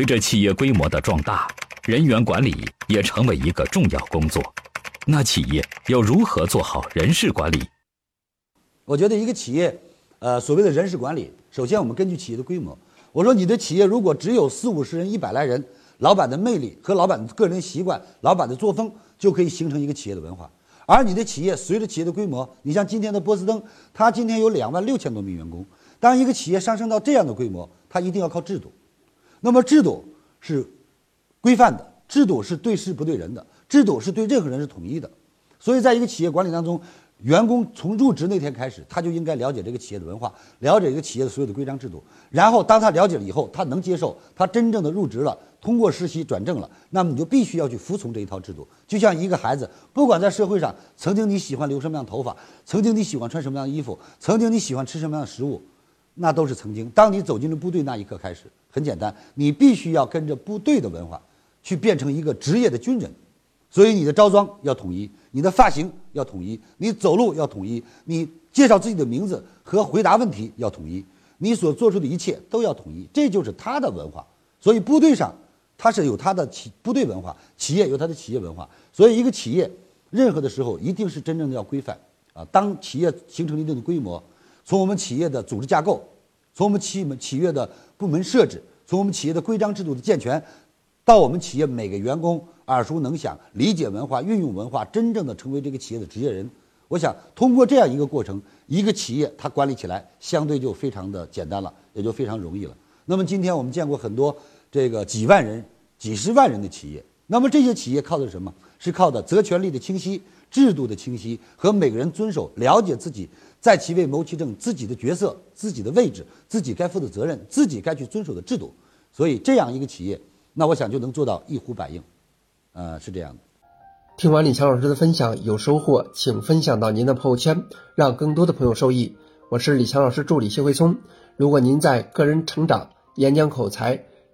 随着企业规模的壮大，人员管理也成为一个重要工作。那企业要如何做好人事管理？我觉得一个企业，呃，所谓的人事管理，首先我们根据企业的规模。我说你的企业如果只有四五十人、一百来人，老板的魅力和老板的个人习惯、老板的作风就可以形成一个企业的文化。而你的企业随着企业的规模，你像今天的波司登，它今天有两万六千多名员工。当一个企业上升到这样的规模，它一定要靠制度。那么制度是规范的，制度是对事不对人的，制度是对任何人是统一的。所以在一个企业管理当中，员工从入职那天开始，他就应该了解这个企业的文化，了解这个企业的所有的规章制度。然后当他了解了以后，他能接受，他真正的入职了，通过实习转正了，那么你就必须要去服从这一套制度。就像一个孩子，不管在社会上，曾经你喜欢留什么样头发，曾经你喜欢穿什么样的衣服，曾经你喜欢吃什么样的食物。那都是曾经。当你走进了部队那一刻开始，很简单，你必须要跟着部队的文化，去变成一个职业的军人。所以你的着装要统一，你的发型要统一，你走路要统一，你介绍自己的名字和回答问题要统一，你所做出的一切都要统一。这就是他的文化。所以部队上，他是有他的企部队文化，企业有他的企业文化。所以一个企业，任何的时候一定是真正的要规范啊。当企业形成一定的规模。从我们企业的组织架构，从我们企们企业的部门设置，从我们企业的规章制度的健全，到我们企业每个员工耳熟能详、理解文化、运用文化，真正的成为这个企业的职业人，我想通过这样一个过程，一个企业它管理起来相对就非常的简单了，也就非常容易了。那么今天我们见过很多这个几万人、几十万人的企业，那么这些企业靠的是什么？是靠的责权利的清晰、制度的清晰和每个人遵守、了解自己。在其位谋其政，自己的角色、自己的位置、自己该负的责任、自己该去遵守的制度，所以这样一个企业，那我想就能做到一呼百应，呃，是这样的。听完李强老师的分享，有收获，请分享到您的朋友圈，让更多的朋友受益。我是李强老师助理谢慧聪。如果您在个人成长、演讲口才、